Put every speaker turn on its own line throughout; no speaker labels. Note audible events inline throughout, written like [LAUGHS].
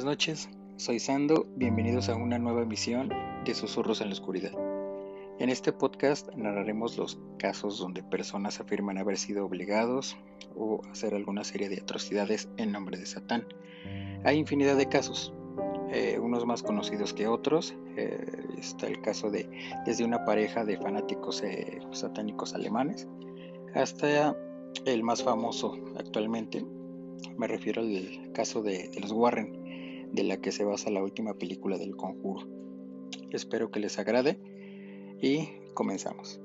Buenas noches, soy Sando, bienvenidos a una nueva emisión de Susurros en la Oscuridad. En este podcast narraremos los casos donde personas afirman haber sido obligados o hacer alguna serie de atrocidades en nombre de Satán. Hay infinidad de casos, eh, unos más conocidos que otros. Eh, está el caso de desde una pareja de fanáticos eh, satánicos alemanes hasta el más famoso actualmente. Me refiero al caso de los Warren, de la que se basa la última película del conjuro. Espero que les agrade y comenzamos.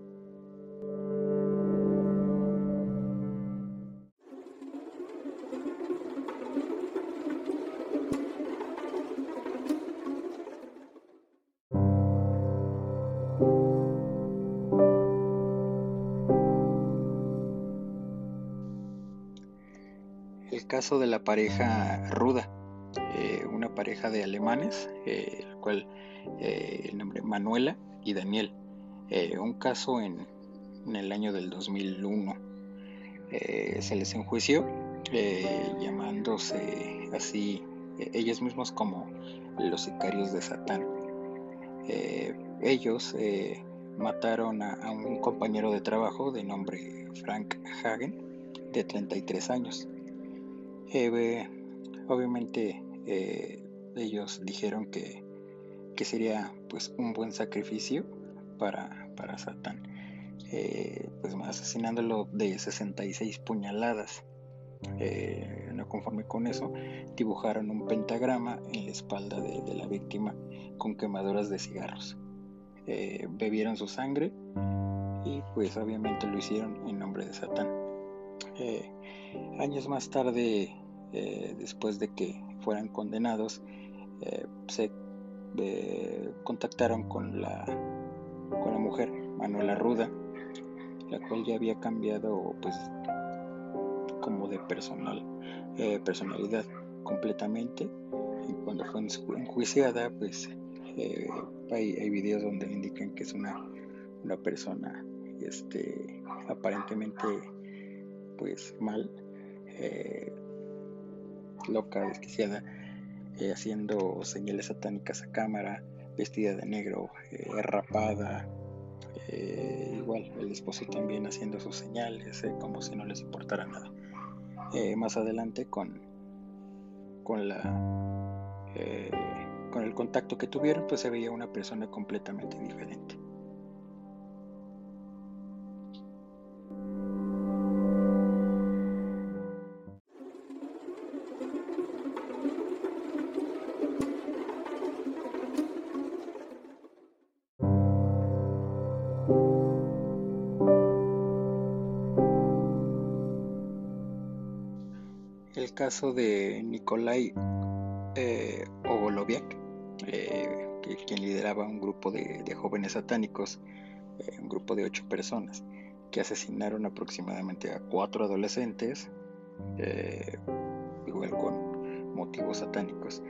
El caso de la pareja ruda pareja de alemanes, eh, el cual eh, el nombre Manuela y Daniel. un caso en, el año del 2001. se les enjuició llamándose así ellos mismos como los sicarios de Satán. ellos mataron a, un compañero de trabajo de nombre Frank Hagen, de 33 años. obviamente eh, ellos dijeron que, sería pues un buen sacrificio para, para Satán, eh, pues asesinándolo de 66 puñaladas. Eh, no conforme con eso, dibujaron un pentagrama en la espalda de, la víctima con quemaduras de cigarros. bebieron su sangre y pues obviamente lo hicieron en nombre de Satán. años más tarde, después de que fueran condenados, eh, se eh, contactaron con la, con la mujer, Manuela Ruda, la cual ya había cambiado pues como de personal, eh, personalidad completamente. Y cuando fue enjuiciada, pues hay, hay, videos donde indican que es una, una persona este, aparentemente pues mal loca, desquiciada, eh, haciendo señales satánicas a cámara, vestida de negro, eh, rapada. Eh, igual, el esposo también haciendo sus señales, como si no les importara nada. más adelante, con, con, la, con el contacto que tuvieron, pues se veía una persona completamente diferente. Caso de Nikolai eh, Ogoloviak, eh, quien lideraba un grupo de, jóvenes satánicos, eh, un grupo de ocho personas, que asesinaron aproximadamente a cuatro adolescentes, igual con motivos satánicos.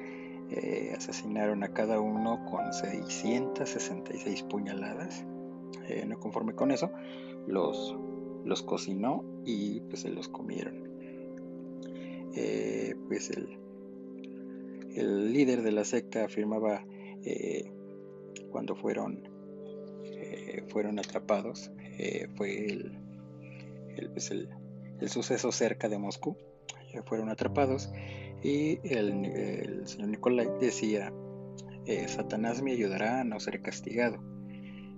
asesinaron a cada uno con 666 puñaladas. no conforme con eso, los, los cocinó y pues se los comieron. Eh, pues el, líder de la secta afirmaba eh, cuando fueron, eh, fueron atrapados, fue el, el, pues el, suceso cerca de Moscú, fueron atrapados y el, señor Nicolai decía, Satanás me ayudará a no ser castigado.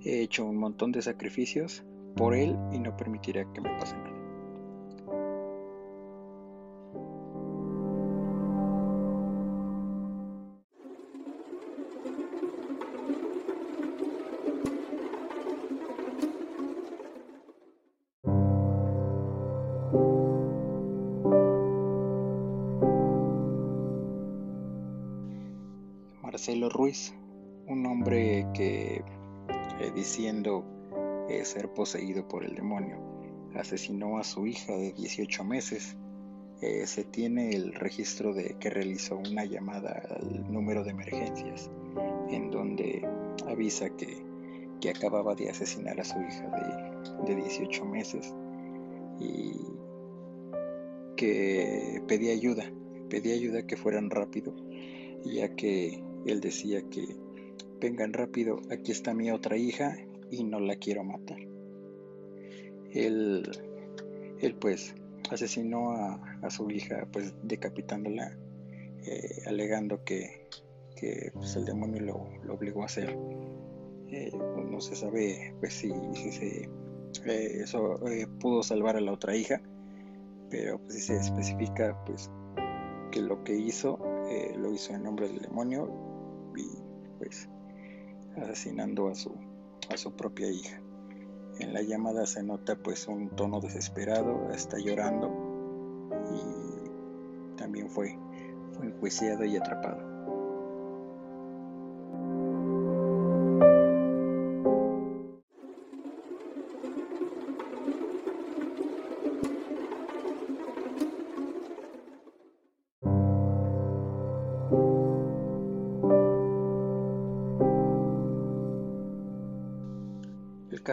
He hecho un montón de sacrificios por él y no permitirá que me pase. Ruiz, un hombre que diciendo ser poseído por el demonio asesinó a su hija de 18 meses. se tiene el registro de que realizó una llamada al número de emergencias en donde avisa que, acababa de asesinar a su hija de, de 18 meses y que pedía ayuda, pedía ayuda que fueran rápido, ya que él decía que vengan rápido, aquí está mi otra hija y no la quiero matar. Él, él pues asesinó a, su hija pues decapitándola, eh, alegando que, pues, el demonio lo, obligó a hacer. Eh, no se sabe pues si, se eh, eso pudo salvar a la otra hija pero pues si se especifica pues que lo que hizo lo hizo en nombre del demonio y pues asesinando a su a su propia hija. En la llamada se nota pues un tono desesperado está llorando y también fue fue enjuiciado y atrapado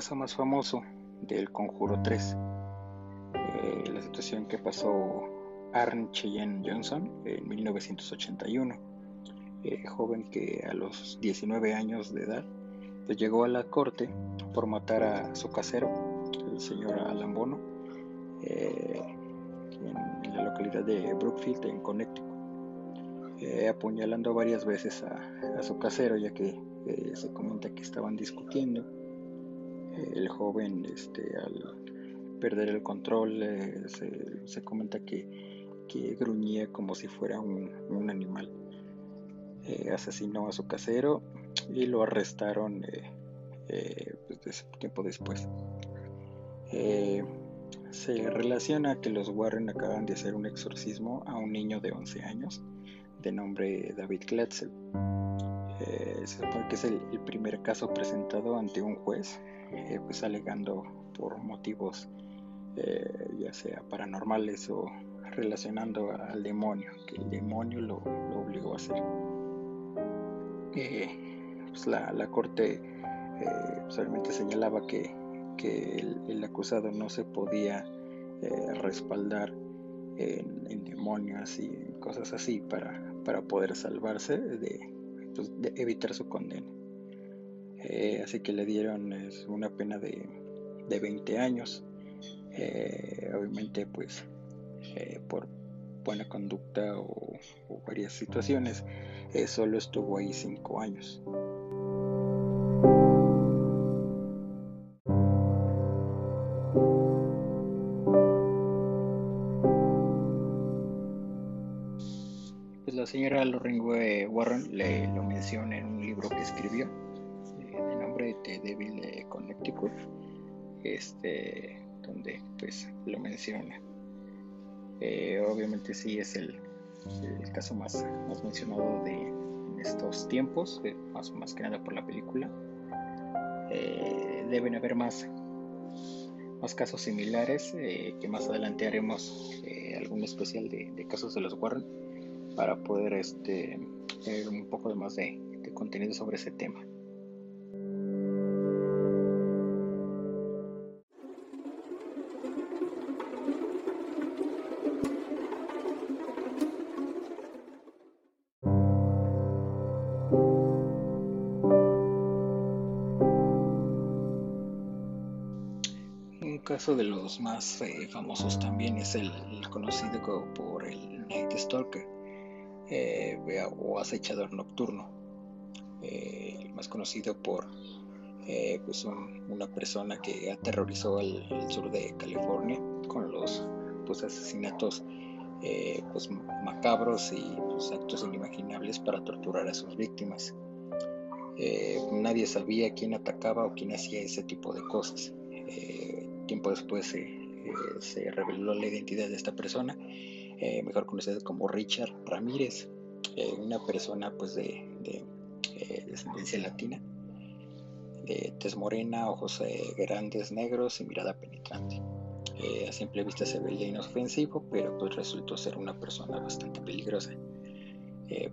caso más famoso del Conjuro 3, eh, la situación que pasó Arne Cheyenne Johnson en 1981, eh, joven que a los 19 años de edad pues llegó a la corte por matar a su casero, el señor Alan Bono, eh, en, la localidad de Brookfield, en Connecticut, apuñalando varias veces a, a, su casero, ya que se comenta que estaban discutiendo el joven este, al perder el control eh, se, comenta que, gruñía como si fuera un, animal. Eh, asesinó a su casero y lo arrestaron eh, pues, tiempo después. se relaciona que los Warren acaban de hacer un exorcismo a un niño de 11 años de nombre David Kletzel. se supone que es el, primer caso presentado ante un juez eh, pues alegando por motivos eh, ya sea paranormales o relacionando al demonio, que el demonio lo, obligó a hacer. Eh, pues la, corte solamente señalaba que, el, acusado no se podía respaldar en, demonios y cosas así para, para poder salvarse de, pues, de evitar su condena. Eh, así que le dieron una pena de, 20 años. Eh, obviamente, pues eh, por buena conducta o, varias situaciones, solo estuvo ahí 5 años. La señora Loringwe Warren le lo menciona en un libro que escribió de Devil de Connecticut, este, donde pues lo menciona. Eh, obviamente sí es el, caso más, más mencionado de estos tiempos, más, más que nada por la película. Eh, deben haber más, más casos similares eh, que más adelante haremos algún especial de, casos de los Warren para poder este, tener un poco de más de contenido sobre ese tema. caso de los más eh, famosos también es el, conocido por el Night Stalker eh, o acechador nocturno, eh, el más conocido por pues una persona que aterrorizó al, sur de California con los pues, asesinatos pues, macabros y pues, actos inimaginables para torturar a sus víctimas. nadie sabía quién atacaba o quién hacía ese tipo de cosas tiempo después eh, se reveló la identidad de esta persona, eh, mejor conocida como Richard Ramírez, eh, una persona pues de, de descendencia latina, de tez morena, ojos grandes negros y mirada penetrante. a simple vista se veía inofensivo, pero pues resultó ser una persona bastante peligrosa.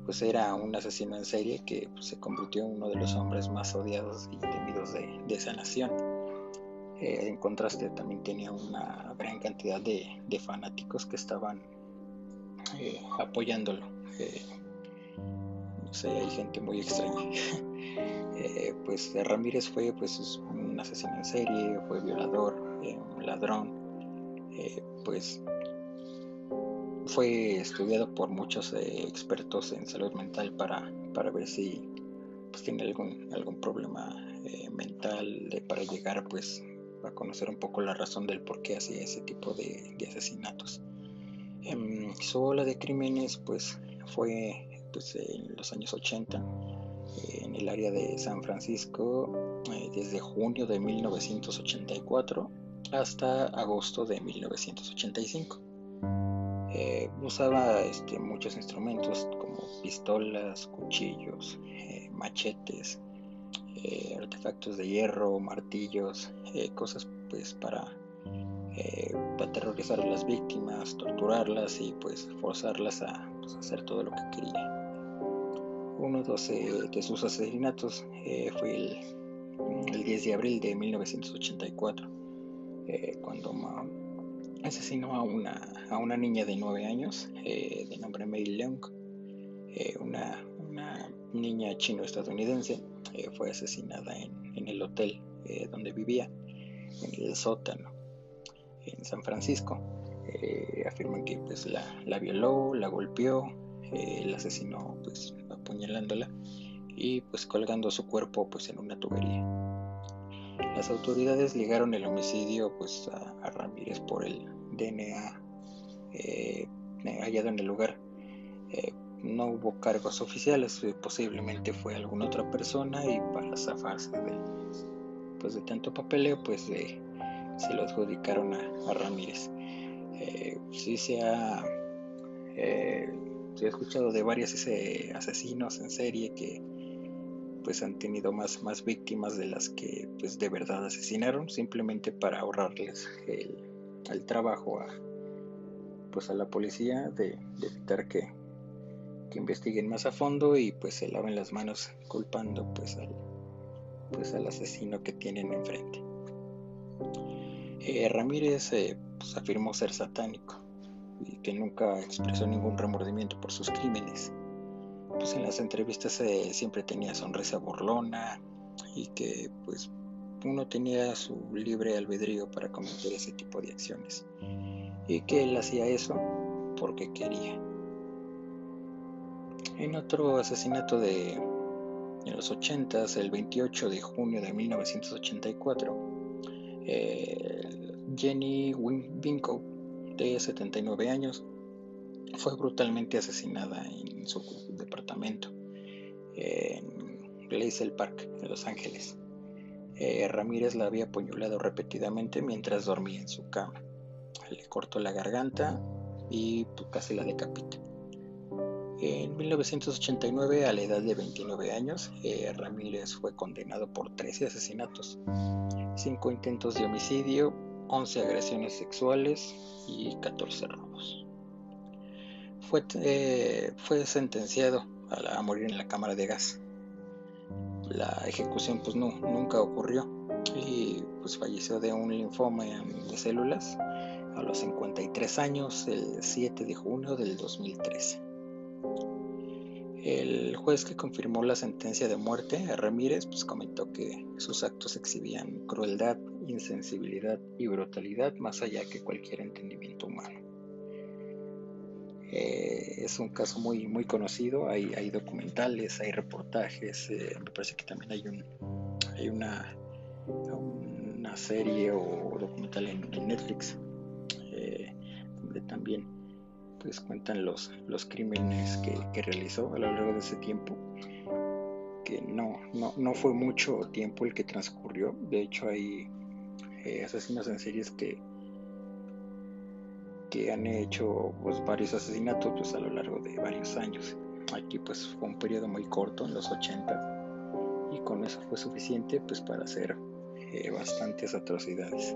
pues era un asesino en serie que pues, se convirtió en uno de los hombres más odiados y temidos de, de esa nación. Eh, en contraste también tenía una gran cantidad de, fanáticos que estaban eh, apoyándolo. Eh, no sé, hay gente muy extraña. [LAUGHS] pues Ramírez fue pues un asesino en serie, fue violador, un ladrón, pues fue estudiado por muchos expertos en salud mental para, para ver si pues, tiene algún, algún problema mental para llegar pues a conocer un poco la razón del por qué hacía ese tipo de, asesinatos. Em, su ola de crímenes pues fue pues, en los años 80 eh, en el área de San Francisco eh, desde junio de 1984 hasta agosto de 1985. Eh, usaba este, muchos instrumentos como pistolas, cuchillos, machetes, eh, artefactos de hierro, martillos, eh, cosas pues para, eh, aterrorizar a las víctimas, torturarlas y pues forzarlas a pues, hacer todo lo que quería. Uno de sus asesinatos fue el, 10 de abril de 1984, cuando asesinó a una, a una niña de 9 años de nombre Mei Leung, una, una niña chino-estadounidense eh, fue asesinada en, el hotel eh, donde vivía, en el sótano, en San Francisco. Eh, afirman que pues la, violó, la golpeó, la asesinó pues apuñalándola y pues colgando su cuerpo pues en una tubería. Las autoridades ligaron el homicidio pues a, Ramírez por el DNA hallado en el lugar no hubo cargos oficiales, eh, posiblemente fue alguna otra persona y para zafarse de, pues de tanto papeleo, pues se lo adjudicaron a, Ramírez. Eh, sí se ha, eh, se ha escuchado de varios asesinos en serie que pues han tenido más, más víctimas de las que pues de verdad asesinaron, simplemente para ahorrarles el, trabajo a, pues a la policía de evitar que que investiguen más a fondo y pues se laven las manos culpando pues al, pues al asesino que tienen enfrente. Eh, Ramírez eh, pues, afirmó ser satánico y que nunca expresó ningún remordimiento por sus crímenes. Pues en las entrevistas eh, siempre tenía sonrisa burlona y que pues uno tenía su libre albedrío para cometer ese tipo de acciones y que él hacía eso porque quería. En otro asesinato de en los 80, el 28 de junio de 1984, eh, Jenny Winko, de 79 años, fue brutalmente asesinada en su departamento en Blaisdell Park, en Los Ángeles. Eh, Ramírez la había apuñalado repetidamente mientras dormía en su cama. Le cortó la garganta y pues, casi la decapitó. En 1989, a la edad de 29 años, eh, Ramírez fue condenado por 13 asesinatos, 5 intentos de homicidio, 11 agresiones sexuales y 14 robos. Fue, eh, fue sentenciado a, morir en la cámara de gas. La ejecución pues no, nunca ocurrió y pues falleció de un linfoma de células a los 53 años el 7 de junio del 2013. El juez que confirmó la sentencia de muerte a Ramírez pues, comentó que sus actos exhibían crueldad, insensibilidad y brutalidad más allá que cualquier entendimiento humano. Eh, es un caso muy, muy conocido, hay, hay documentales, hay reportajes, eh, me parece que también hay, un, hay una, una serie o documental en, Netflix eh, donde también pues cuentan los, los crímenes que, realizó a lo largo de ese tiempo, que no, no, fue mucho tiempo el que transcurrió, de hecho hay eh, asesinos en series que, que han hecho pues, varios asesinatos pues, a lo largo de varios años. Aquí pues fue un periodo muy corto, en los 80, y con eso fue suficiente pues para hacer eh, bastantes atrocidades.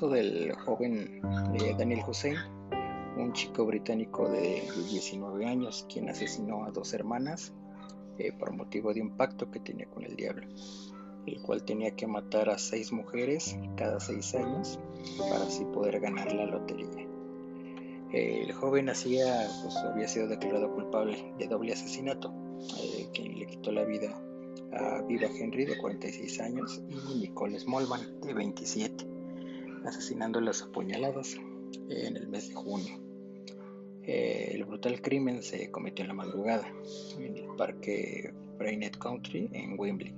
Del joven eh, Daniel Hussein, un chico británico de 19 años, quien asesinó a dos hermanas eh, por motivo de un pacto que tenía con el diablo, el cual tenía que matar a seis mujeres cada seis años para así poder ganar la lotería. El joven hacía, pues, había sido declarado culpable de doble asesinato, eh, quien le quitó la vida a Viva Henry de 46 años y Nicole Smallman de 27 asesinando las apuñaladas en el mes de junio. Eh, el brutal crimen se cometió en la madrugada en el parque Brainet Country en Wembley,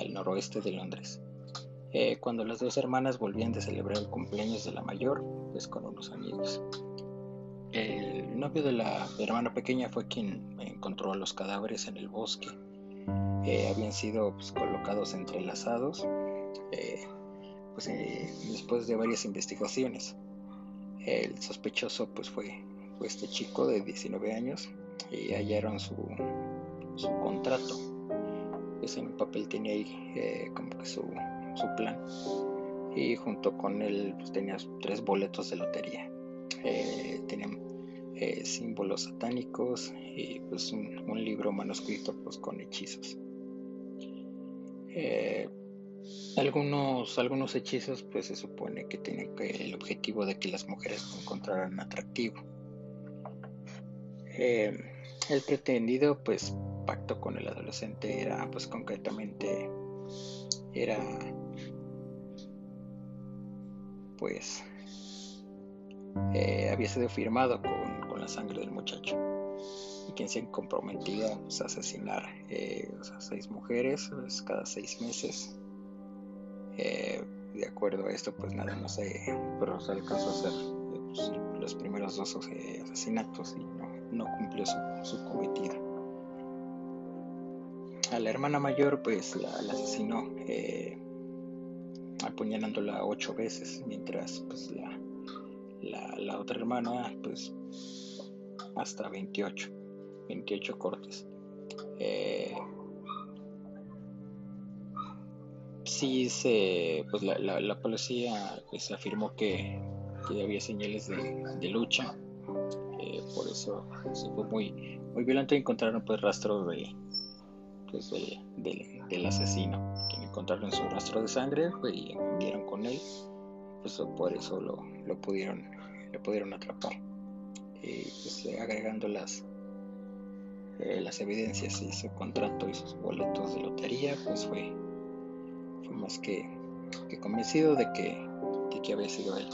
al noroeste de Londres. Eh, cuando las dos hermanas volvían de celebrar el cumpleaños de la mayor, pues con unos amigos. El novio de la hermana pequeña fue quien encontró los cadáveres en el bosque. Eh, habían sido pues, colocados entrelazados pues, eh, después de varias investigaciones. El sospechoso pues fue, este chico de 19 años y hallaron su, su contrato. Pues en un papel tenía ahí eh, como que su, plan. Y junto con él pues, tenía tres boletos de lotería. Eh, tenían símbolos satánicos y pues un, libro manuscrito pues con hechizos. Algunos, algunos hechizos pues se supone que tienen el objetivo de que las mujeres lo encontraran atractivo. Eh, el pretendido pues pacto con el adolescente era pues concretamente era pues eh, había sido firmado con, la sangre del muchacho y quien se comprometía pues, a asesinar eh, seis mujeres pues, cada seis meses eh, de acuerdo a esto, pues nada más, eh, pero se alcanzó a hacer pues, los primeros dos eh, asesinatos y no, cumplió su, cometido. A la hermana mayor, pues la, asesinó apuñalándola ocho veces, mientras pues la, la, otra hermana, pues hasta 28, 28 cortes. Eh, sí se, pues la, la, policía pues, afirmó que, había señales de, lucha, eh, por eso se fue muy, muy violento y encontraron pues rastros de, pues, del asesino, quien encontraron su rastro de sangre y dieron con él, pues por eso lo, lo pudieron, lo pudieron atrapar. Y pues agregando las, eh, las evidencias y su contrato y sus boletos de lotería, pues fue más que, convencido de que, que había sido él.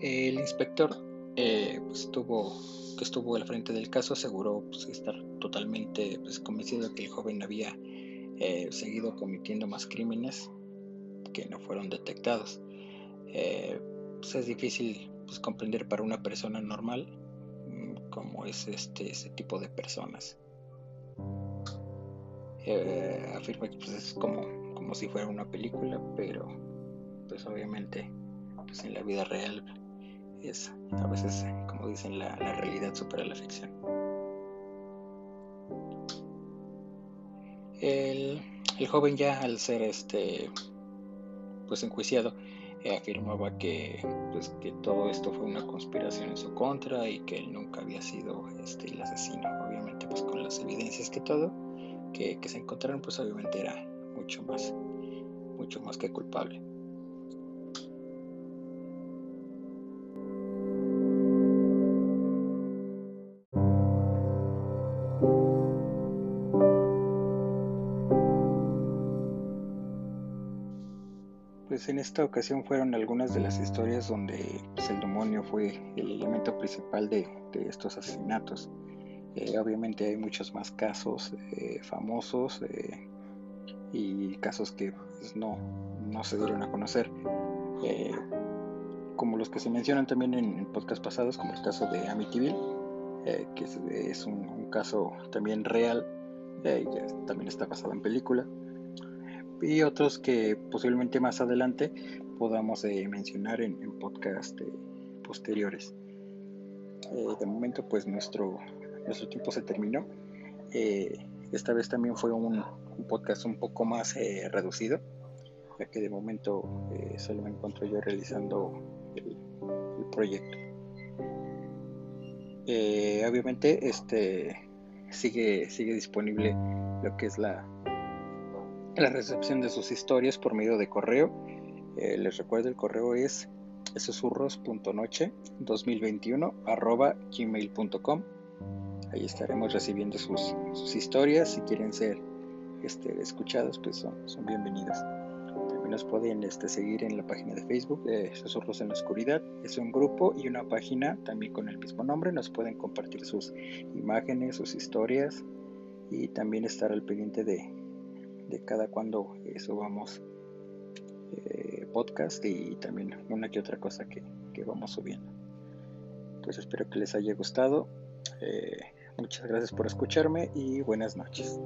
El inspector eh, pues, estuvo, que estuvo al frente del caso aseguró pues, estar totalmente pues, convencido de que el joven había eh, seguido cometiendo más crímenes que no fueron detectados. Eh, pues, es difícil comprender para una persona normal mm, cómo es este, ese tipo de personas. Eh, afirma que pues, es como, como si fuera una película, pero pues obviamente pues, en la vida real es a veces, como dicen, la, realidad supera la ficción. El, joven ya al ser este pues enjuiciado eh, afirmaba que pues que todo esto fue una conspiración en su contra y que él nunca había sido este el asesino obviamente pues con las evidencias que todo que, se encontraron, pues obviamente era mucho más, mucho más que culpable. Pues en esta ocasión fueron algunas de las historias donde pues, el demonio fue el elemento principal de estos asesinatos. Eh, obviamente hay muchos más casos eh, famosos eh, y casos que pues, no, no, se dieron a conocer. como los que se mencionan también en, podcast pasados, como el caso de Amityville, que es, un, caso también real, también está basado en película, y otros que posiblemente más adelante podamos mencionar en, en podcast posteriores. de momento, pues nuestro, nuestro tiempo se terminó. esta vez también fue un, podcast un poco más reducido ya que de momento solo me encuentro yo realizando el, proyecto. Eh, obviamente este sigue, sigue disponible lo que es la, la recepción de sus historias por medio de correo. Eh, les recuerdo el correo es susurros.noche 2021 arroba gmail.com ahí estaremos recibiendo sus, historias si quieren ser este, escuchados pues son, son bienvenidos nos pueden este, seguir en la página de Facebook de Susurros en la Oscuridad. Es un grupo y una página también con el mismo nombre. Nos pueden compartir sus imágenes, sus historias y también estar al pendiente de, cada cuando subamos eh, podcast y también una que otra cosa que, que, vamos subiendo. Pues espero que les haya gustado. Eh, muchas gracias por escucharme y buenas noches.